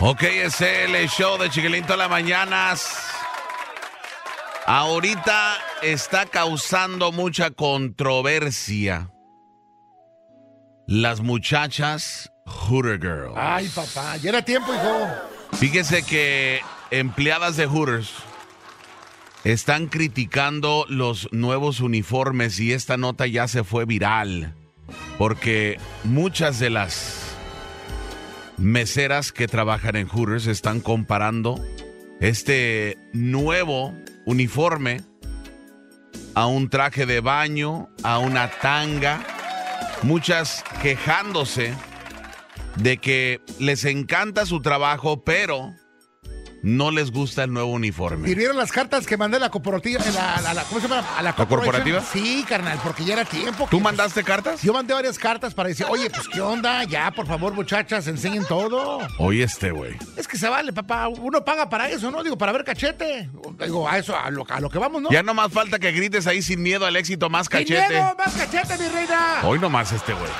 Ok, es el show de Chiquilín todas las mañanas. Ahorita está causando mucha controversia. Las muchachas Hooter Girls. Ay, papá, ya era tiempo, hijo. Fíjese que empleadas de Hooters están criticando los nuevos uniformes y esta nota ya se fue viral porque muchas de las meseras que trabajan en Hooters están comparando este nuevo uniforme a un traje de baño, a una tanga, muchas quejándose de que les encanta su trabajo, pero no les gusta el nuevo uniforme. ¿Y vieron las cartas que mandé a la corporativa? la- ¿Cómo se llama? ¿A la, corporativa? Sí, carnal, porque ya era tiempo. ¿Tú mandaste cartas? Yo mandé varias cartas para decir, oye, pues qué onda, ya, por favor, muchachas, enseñen todo. Oye, este güey. Es que se vale, papá. Uno paga para eso, ¿no? Digo, para ver cachete. Digo, a eso, a lo, a lo que vamos, ¿no? Ya no más falta que grites ahí sin miedo al éxito más ¡Sin cachete. miedo, más cachete, mi reina! Hoy nomás este güey.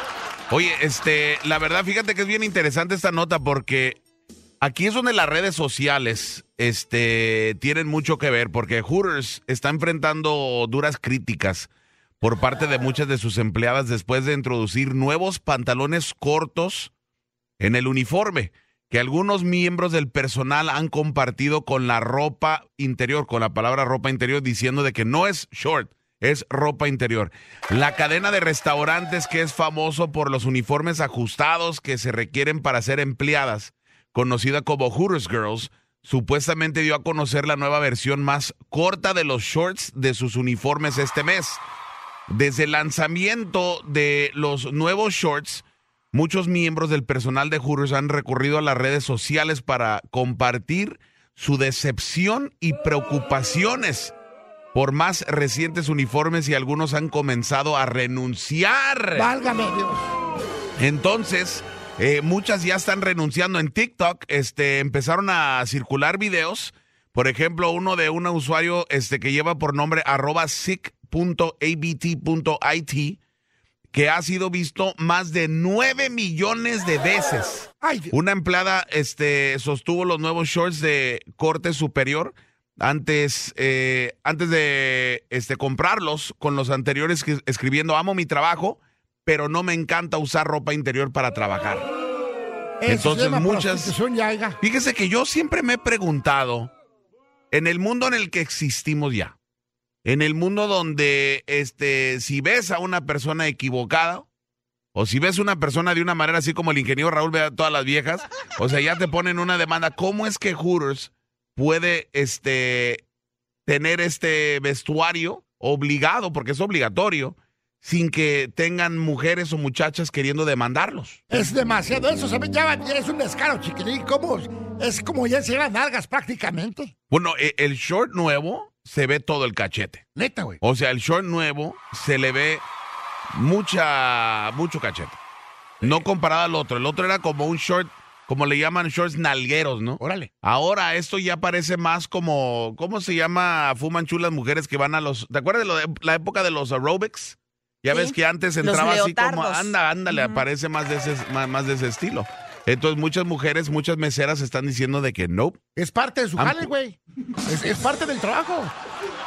Oye, este, la verdad, fíjate que es bien interesante esta nota porque aquí es donde las redes sociales, este, tienen mucho que ver porque Hooters está enfrentando duras críticas por parte de muchas de sus empleadas después de introducir nuevos pantalones cortos en el uniforme que algunos miembros del personal han compartido con la ropa interior, con la palabra ropa interior, diciendo de que no es short, es ropa interior. La cadena de restaurantes que es famoso por los uniformes ajustados que se requieren para ser empleadas, conocida como Hooters Girls, supuestamente dio a conocer la nueva versión más corta de los shorts de sus uniformes este mes. Desde el lanzamiento de los nuevos shorts, muchos miembros del personal de Hooters han recurrido a las redes sociales para compartir su decepción y preocupaciones por más recientes uniformes y algunos han comenzado a renunciar. Válgame Dios. Entonces, eh, muchas ya están renunciando en TikTok. Este, empezaron a circular videos. Por ejemplo, uno de un usuario este, que lleva por nombre arroba sick.abt.it, que ha sido visto más de 9 millones de veces. Una empleada este, sostuvo los nuevos shorts de corte superior antes, eh, antes de este, comprarlos con los anteriores que- escribiendo amo mi trabajo, pero no me encanta usar ropa interior para trabajar. Eso entonces, muchas-. Fíjese que yo siempre me he preguntado, en el mundo en el que existimos ya, en el mundo donde este, si ves a una persona equivocada, o si ves una persona de una manera así como el ingeniero Raúl ve a todas las viejas, o sea, ya te ponen una demanda, ¿cómo es que Hooters puede este, tener este vestuario obligado, porque es obligatorio, sin que tengan mujeres o muchachas queriendo demandarlos? Es demasiado eso, ¿sabes? Ya, ya es un descaro, chiquilín. ¿Cómo? Es como ya se llevan nalgas prácticamente. Bueno, e- el short nuevo se ve todo el cachete. Neta, güey. O sea, el short nuevo se le ve mucha, mucho cachete. No comparado al otro. El otro era como un short, como le llaman shorts nalgueros, ¿no? Órale. Ahora esto ya parece más como, ¿cómo se llama? Fuman chulas mujeres que van a los, ¿te acuerdas de lo de- la época de los aerobics? Ya Sí, ves que antes entraba así como, leotardos. anda, ándale, parece más de ese, más, más de ese estilo. Entonces muchas mujeres, muchas meseras están diciendo de que no. Es parte de su jale, güey. Es, es parte del trabajo.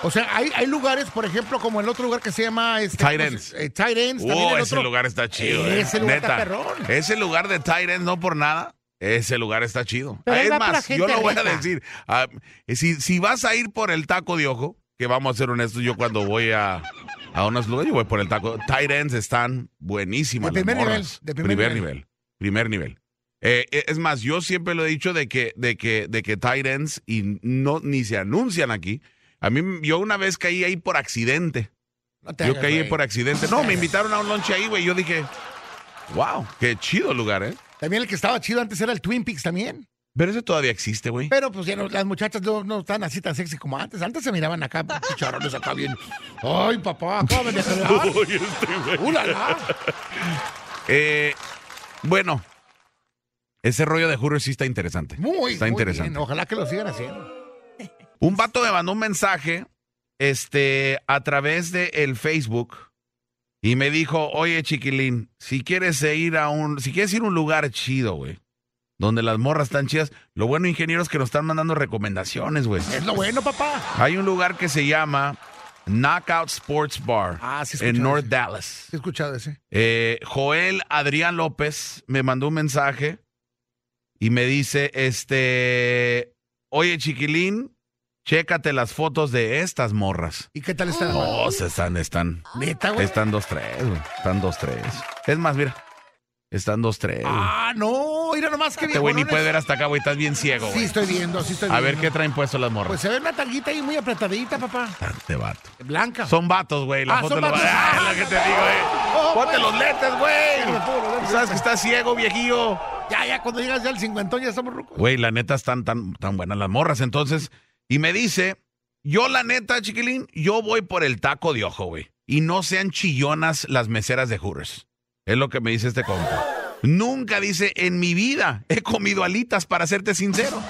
O sea, hay, hay lugares, por ejemplo, como el otro lugar que se llama... Este, Tight ¿cómo ends. se- eh, tight ends. también Oh, el ese otro- lugar está chido. eh. Ese lugar está perrón. Ese lugar de Tyrant, no por nada. Ese lugar está chido. Pero es más, yo lo voy a decir. ah, si, si vas a ir por el taco de ojo, que vamos a ser honestos, yo cuando voy a, a unos lugares, yo voy por el taco. Tyrants están buenísimas. De primer nivel, de primer nivel. nivel. Primer nivel. Eh, eh, es más, yo siempre lo he dicho de que, de que, de que tight ends y no, ni se anuncian aquí. A mí, yo una vez caí ahí por accidente. No te Yo hagas, caí güey. por accidente. No, me invitaron a un lunch ahí, güey. Yo dije, wow, qué chido lugar, ¿eh? También el que estaba chido antes era el Twin Peaks también. Pero ese todavía existe, güey. Pero pues ya no- las muchachas no, no están así tan sexy como antes. Antes se miraban acá, chicharrones acá bien. Ay, papá, acaban de pelear. ¡Ulala! Eh, bueno, ese rollo de Hooters sí está interesante. Muy, Está muy interesante. bien. Ojalá que lo sigan haciendo. Un vato me mandó un mensaje este, a través de el Facebook y me dijo, oye, chiquilín, si quieres ir a un, si quieres ir a un lugar chido, güey, donde las morras están chidas. Lo bueno, ingenieros, que nos están mandando recomendaciones, güey. Es lo bueno, papá. Hay un lugar que se llama Knockout Sports Bar Ah, sí en North ese. Dallas. Sí, he escuchado ese. Eh, Joel Adrián López me mandó un mensaje y me dice, este, oye chiquilín, chécate las fotos de estas morras. ¿Y qué tal está? No, se están, están, Neta, güey. están dos, tres, güey. Están dos, tres. Es más, mira, están dos, tres. Ah, no, mira nomás Este güey ni puede ver hasta acá, güey, estás bien ciego, Sí, estoy viendo, sí estoy A viendo. ver qué traen puesto las morras. Pues se ve una tanguita ahí muy apretadita, papá. Este vato. Blanca. Son vatos, güey. La Ah, foto son vatos. Ah, es lo que te digo, eh. Oh, Ponte güey. los lentes, güey. Sabes que estás ciego, viejillo. Ya, ya, cuando llegas ya al cincuentón ya estamos rucos. Güey, la neta están tan, tan buenas las morras. Entonces, y me dice, yo la neta, chiquilín, yo voy por el taco de ojo, güey. Y no sean chillonas las meseras de Hooters. Es lo que me dice este compa. Nunca dice, en mi vida he comido alitas, para serte sincero.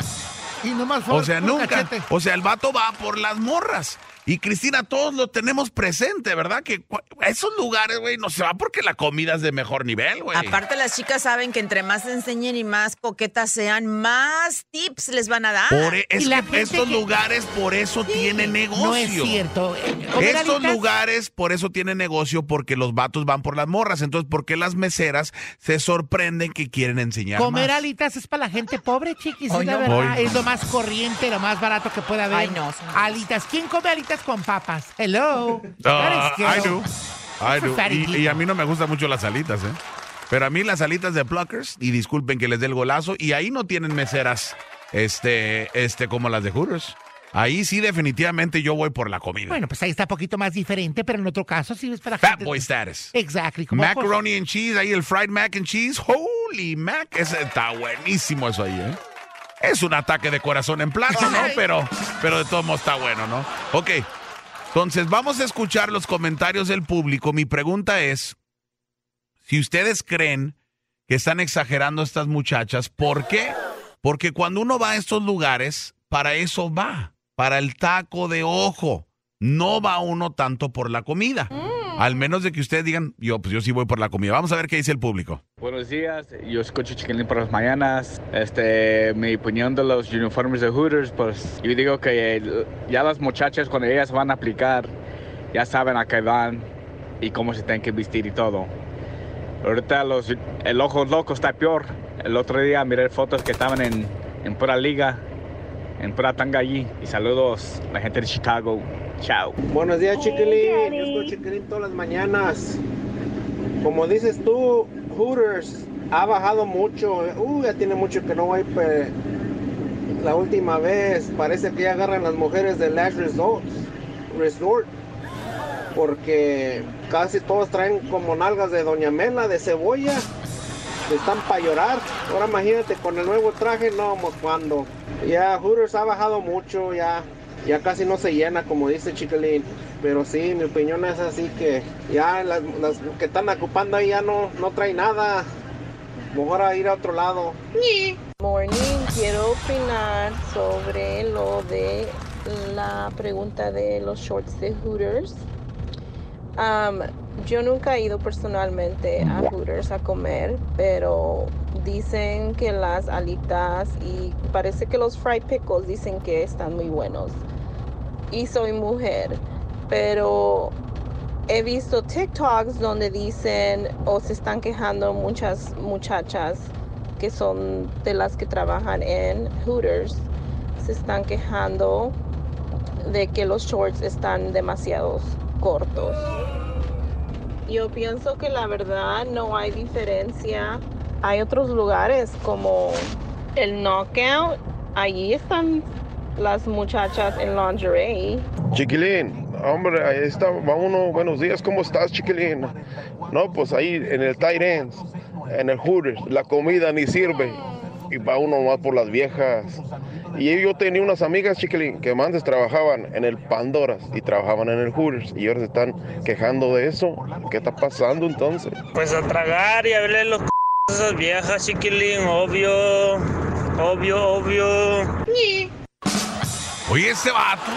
Y nomás fue O sea, nunca. cachete. O sea, el vato va por las morras. Y Cristina, todos lo tenemos presente, ¿verdad? Que a esos lugares, güey, no se va porque la comida es de mejor nivel, güey. Aparte, las chicas saben que entre más enseñen y más coquetas sean, más tips les van a dar. Por e- Y es que estos que- lugares por eso tienen negocio. No es cierto. Estos lugares por eso tienen negocio porque los vatos van por las morras. Entonces, ¿por qué las meseras se sorprenden que quieren enseñar Comer más? alitas es para la gente pobre, chiquis. Es la verdad. Es lo más corriente, lo más barato que puede haber. Ay, no. Alitas. ¿Quién come alitas con papas? Hello. Is I do. I do. Y, a mí no me gustan mucho las alitas, ¿eh? Pero a mí las alitas de Pluckers, y disculpen que les dé el golazo, y ahí no tienen meseras este, este, como las de Hooters. Ahí sí definitivamente yo voy por la comida. Bueno, pues ahí está un poquito más diferente, pero en otro caso sí es para Fat gente- boy status. Exactly. Macaroni and cheese, ahí el fried mac and cheese. Holy mac, ese está buenísimo eso ahí, ¿eh? Es un ataque de corazón en plato, ¿no? Pero, pero de todos modos está bueno, ¿no? Ok, entonces vamos a escuchar los comentarios del público. Mi pregunta es, si ustedes creen que están exagerando estas muchachas, ¿por qué? Porque cuando uno va a estos lugares, para eso va, para el taco de ojo. No va uno tanto por la comida. Al menos de que ustedes digan, yo, pues yo sí voy por la comida. Vamos a ver qué dice el público. Buenos días, yo escucho Chiquilín por las mañanas. Este, mi opinión de los uniformes de Hooters, pues yo digo que ya las muchachas cuando ellas van a aplicar, ya saben a qué van y cómo se tienen que vestir y todo. Ahorita los, el ojo loco está peor. El otro día miré fotos que estaban en, en pura liga, en pura tanga allí. Y saludos a la gente de Chicago. Chao. Buenos días, Chiquilín. Yo escucho Chiquilín todas las mañanas. Como dices tú, Hooters ha bajado mucho. Uh, ya tiene mucho que no voy. pe- La última vez parece que ya agarran las mujeres de Last Resort. Resort. Porque casi todos traen como nalgas de Doña Mela, de cebolla. Están para llorar. Ahora imagínate con el nuevo traje, no, cuando. Ya Hooters ha bajado mucho, ya, ya casi no se llena, como dice Chiquilín. Pero sí, mi opinión es así que ya las, que están ocupando ahí ya no, no trae nada. Mejor a ir a otro lado. Morning, quiero opinar sobre lo de la pregunta de los shorts de Hooters. Am, yo nunca he ido personalmente a Hooters a comer, pero dicen que las alitas y parece que los fried pickles dicen que están muy buenos. Y soy mujer, pero he visto TikToks donde dicen o se están quejando muchas muchachas que son de las que trabajan en Hooters se están quejando de que los shorts están demasiado cortos. Yo pienso que la verdad no hay diferencia. Hay otros lugares como el Knockout. Allí están las muchachas en lingerie. Chiquilín, hombre, ahí está, uno, buenos días, ¿cómo estás, Chiquilín? No, pues ahí en el Tight Ends, en el Hooters, la comida ni sirve. Y va uno más por las viejas. Y yo tenía unas amigas, Chiquilín, que antes trabajaban en el Pandoras y trabajaban en el Hooters. Y ahora se están quejando de eso. ¿Qué está pasando entonces? Pues a tragar y a verle los c esas viejas, chiquilín, obvio, obvio, obvio. Oye, ese vato.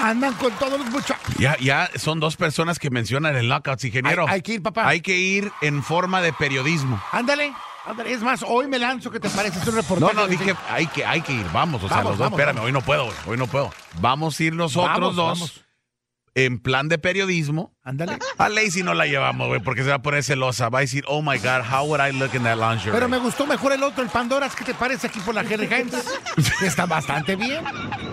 Andan con todos los muchachos. Ya, ya son dos personas que mencionan el knockouts, ingeniero. Hay- hay que ir, papá. Hay que ir en forma de periodismo. Ándale. Es más, hoy me lanzo, ¿qué te parece? Es un reportaje. No, no, dije, hay que, hay que ir, vamos, o sea, Vamos, los dos, vamos, espérame, vamos. hoy no puedo, hoy no puedo. Vamos a ir nosotros Vamos, dos en plan de periodismo. Ándale. A Lacey no la llevamos, güey, porque se va a poner celosa. Va a decir, oh my God, how would I look in that lingerie? Pero me gustó mejor el otro, el Pandoras. ¿Qué te parece aquí por la Jerry Hines? Está bastante bien.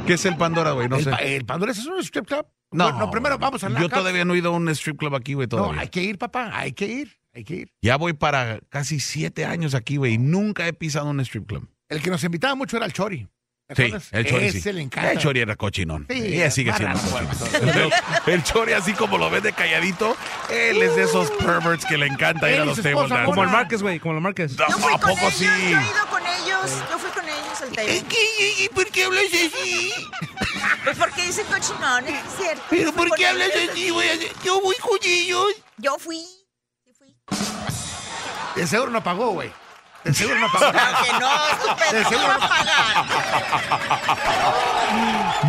¿Qué es el Pandora, güey? No el, sé. el Pandoras es un strip club. No, Bueno, primero vamos a la Yo casa. todavía no he ido a un strip club aquí, güey, No, todavía. hay que ir, papá. Hay que ir. Hay que ir. Ya voy para casi siete años aquí, güey, y nunca he pisado un strip club. El que nos invitaba mucho era el Chori. ¿Te Sí, el Chori Ese sí. le encanta. El Chori era cochinón. Sí, Ella sigue siendo cochinón. El, Chori, así como lo ves de calladito, él es de esos perverts que le encanta ir Él a y los su table esposa, dance. Como el Márquez, güey, como el Márquez. Yo fui ¿A con poco ellos, sí? yo he ido con ellos, yo fui con ellos al table. ¿Y por qué hablas así? Pues porque dicen cochinones, es cierto. ¿Pero por qué hablas así, güey? Yo voy con ellos. Yo fui. De seguro no pagó, güey. De seguro no pagó. Claro que no, estupendo, De ¿cómo seguro no- pagar?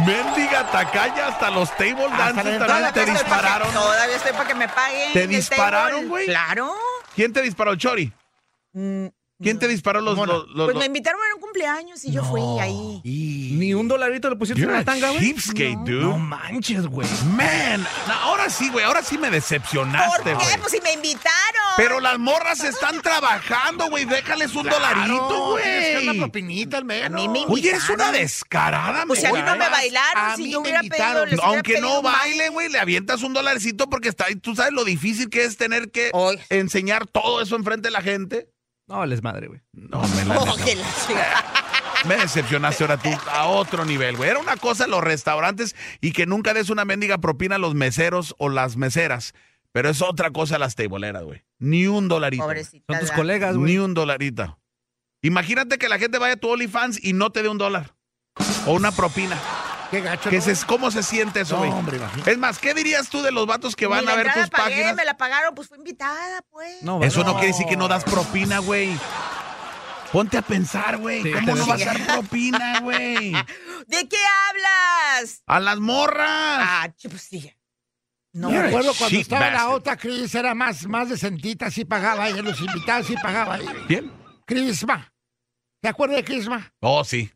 Mendiga tacaña hasta los table la también te dispararon. Todavía estoy para que me paguen. ¿Te el dispararon, güey? Claro. ¿Quién te disparó, el Chori? Mm, ¿Quién te disparó los... Los, los- Pues me invitaron a un cumpleaños y yo fui ahí. Ni un dolarito le pusiste en You're la a tanga, güey. cheapskate, dude. No manches, güey. Man, no, ahora sí, güey, ahora sí me ¿Por decepcionaste, qué? güey. Pues si me invitaron. Pero las morras están trabajando, güey, déjales un dolarito, Tienes que dar una güey. propinita al menos. A mí me Oye, eres una descarada, Pues si a mí no me bailaron, A si mí yo me hubiera invitaron. pedido, les hubiera Aunque pedido no un baile. güey, le avientas un dolarcito porque está, tú sabes lo difícil que es tener que enseñar todo eso enfrente de la gente. No, les madre, güey. No, me la Oh, que la. Me decepcionaste ahora tú a otro nivel, güey. Era una cosa los restaurantes y que nunca des una mendiga propina a los meseros o las meseras. Pero es otra cosa las tableeras, güey. Ni un dolarito. Pobrecita. Son tus colegas, güey. Ni un dolarito. Imagínate que la gente vaya a tu OnlyFans y no te dé un dólar. O una propina. Qué gacho. ¿Qué ¿no? se- ¿Cómo se siente eso, No, güey? hombre, imagínate. es más, ¿qué dirías tú de los vatos que van a ver tus pagué, páginas? me la pagaron, pues fue invitada, pues. No, Eso no. no quiere decir que no das propina, güey. Ponte a pensar, güey. Sí, ¿Cómo no vas a dar propina, güey? ¿De qué hablas? A las morras. Ah, pues sí. No, Me acuerdo cuando estaba la otra Cris, era más, más decentita, sí pagaba ella, los invitados sí pagaba ella. ¿Quién? Crisma. ¿Te acuerdas de Crisma? Oh, sí.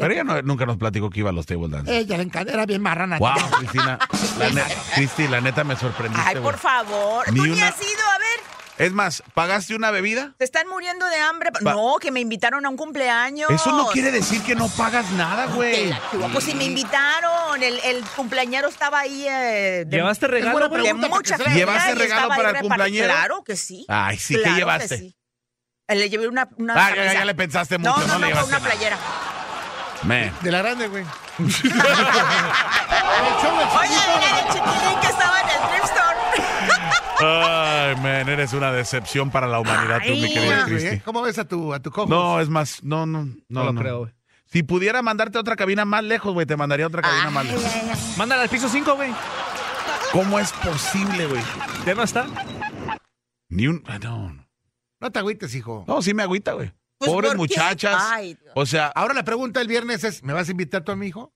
Pero ella no- nunca nos platicó que iba a los table dance. Ella le encanta, era bien marrana. Wow, Cristina. La Cristi, la neta me sorprendiste, Ay, por favor. Ni Tú ni una- has ido, a ver. Es más, ¿pagaste una bebida? Se están muriendo de hambre. No, que me invitaron a un cumpleaños. Eso no quiere decir que no pagas nada, güey. la Pues si me invitaron. El, el cumpleañero estaba ahí. eh, de- ¿Llevaste regalo, pregunta, mucha gente. ¿Llevaste regalo para el cumpleañero? Claro que sí. Ay, sí, ¿qué que llevaste? sí. Eh, Le llevé una, una Ah, ya, ya le pensaste mucho, no, no no, le llevaste una nada. playera. Man. De la grande, güey. Oye, mira el chiquilín que estaba en el thrift store. Ay, man, eres una decepción para la humanidad, tú, mi Ay, querida Güey, ¿eh? Cristi. ¿Cómo ves a tu, a tu cojo? No, es más, no, no, no, No, lo no. creo, güey. Si pudiera mandarte a otra cabina más lejos, güey, te mandaría a otra cabina más Ay, lejos. ay, ay. Mándala al piso 5, güey. ¿Cómo es posible, güey? ¿Ya no está? Ni un... ah, No, no. No te agüites, hijo. No, sí me agüita, güey. Pues, Pobres muchachas. Ay. O sea, Ahora la pregunta del viernes es, ¿me vas a invitar tú a mi hijo?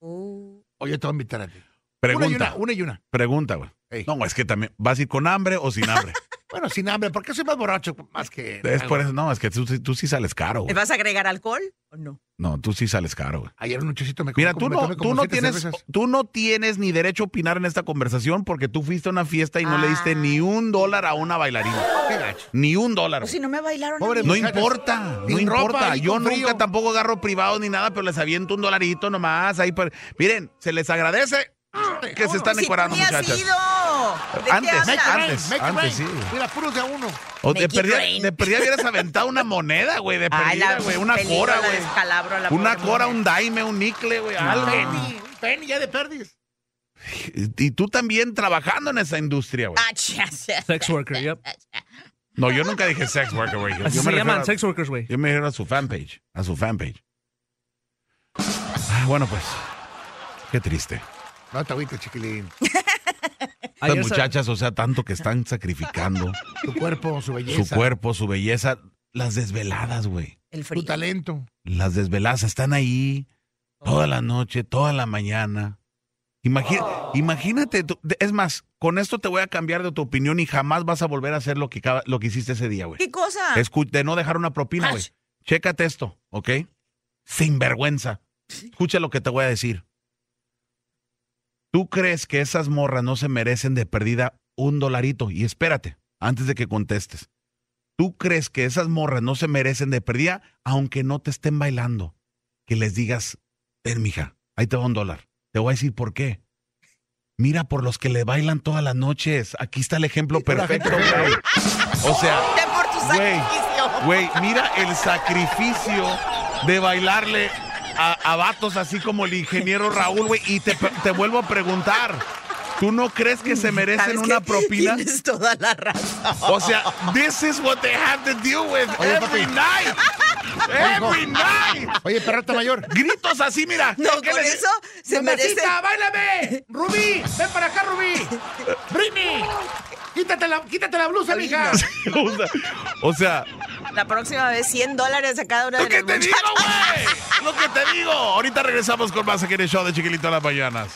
Uh. O yo te voy a invitar a ti. pregunta, Una y una, una y una. pregunta, güey. Ey. No, es que también, ¿vas a ir con hambre o sin hambre? Bueno, sin hambre, porque soy más borracho más que... es por eso, no, es que tú, sí- tú sí sales caro, ¿Le güey. vas a agregar alcohol o no? No, tú sí sales caro, güey. Ayer un muchachito me Mira, tú no, tú no tienes, cervezas. tú no tienes ni derecho a opinar en esta conversación porque tú fuiste a una fiesta y no le diste Ah. ni un dólar a una bailarina. Qué gacho. Ni un dólar. Güey. si no me bailaron. a Pobre mí. No importa, no importa. Yo nunca frío. tampoco agarro privados ni nada, pero les aviento un dolarito nomás. Ahí por- Miren, se les agradece que se están Si encuadrando, muchachas. ido. ¿De qué Antes, Antes, make antes, sí. Mira, puros de a uno. O de perdida, de perdida hubieras aventado una moneda, güey, de perdida, güey. Una cora, güey. Una cora, un daime, un nicle, güey, algo. Penny, un penny ya de perdis. Y tú también trabajando en esa industria, güey. Ah, Sex worker, yep. No, yo nunca dije sex worker, güey. Yo, Así yo se me llaman a- sex workers, güey. Yo me refiero a su fanpage, a su fanpage. Ah, bueno, pues, qué triste. No te agüites, chiquilín. Estas muchachas, o sea, tanto que están sacrificando Tu cuerpo, su belleza. su cuerpo, su belleza. Las desveladas, güey. El Tu talento. Las desveladas están ahí toda la noche, toda la mañana. Imagínate, tú- es más, con esto te voy a cambiar de tu opinión y jamás vas a volver a hacer lo que, lo que hiciste ese día, güey. ¿Qué cosa? Escu- de no dejar una propina, güey. Chécate esto, ¿ok? Sin vergüenza. Escucha lo que te voy a decir. ¿Tú crees que esas morras no se merecen de perdida un dolarito? Y espérate, antes de que contestes. ¿Tú crees que esas morras no se merecen de perdida aunque no te estén bailando? Que les digas, ten, mija, ahí te va un dólar. Te voy a decir por qué. Mira por los que le bailan todas las noches. Aquí está el ejemplo perfecto, güey. O sea, Ten por tu Güey, sacrificio. Güey, mira el sacrificio de bailarle a, a vatos así como el ingeniero Raúl, güey. Y te, te vuelvo a preguntar, ¿tú no crees que se merecen ¿Sabes una propina? Tienes toda la razón. O sea, this is what they have to deal with Oye, every papi. night. Every night. Oye, perrata mayor. Gritos así, mira. No, ¿Qué con les- eso se merece. ¡Mamacita, báilame! ¡Rubí! ¡Ven para acá, Rubí! ¡Britney! ¡Quítate la, quítate la blusa, mija! O sea, o sea, La próxima vez 100 dólares a cada una ¿lo de que las te digo, muchachas. güey? Lo que te digo. Ahorita regresamos con más aquí en el show de Chiquilito a las mañanas.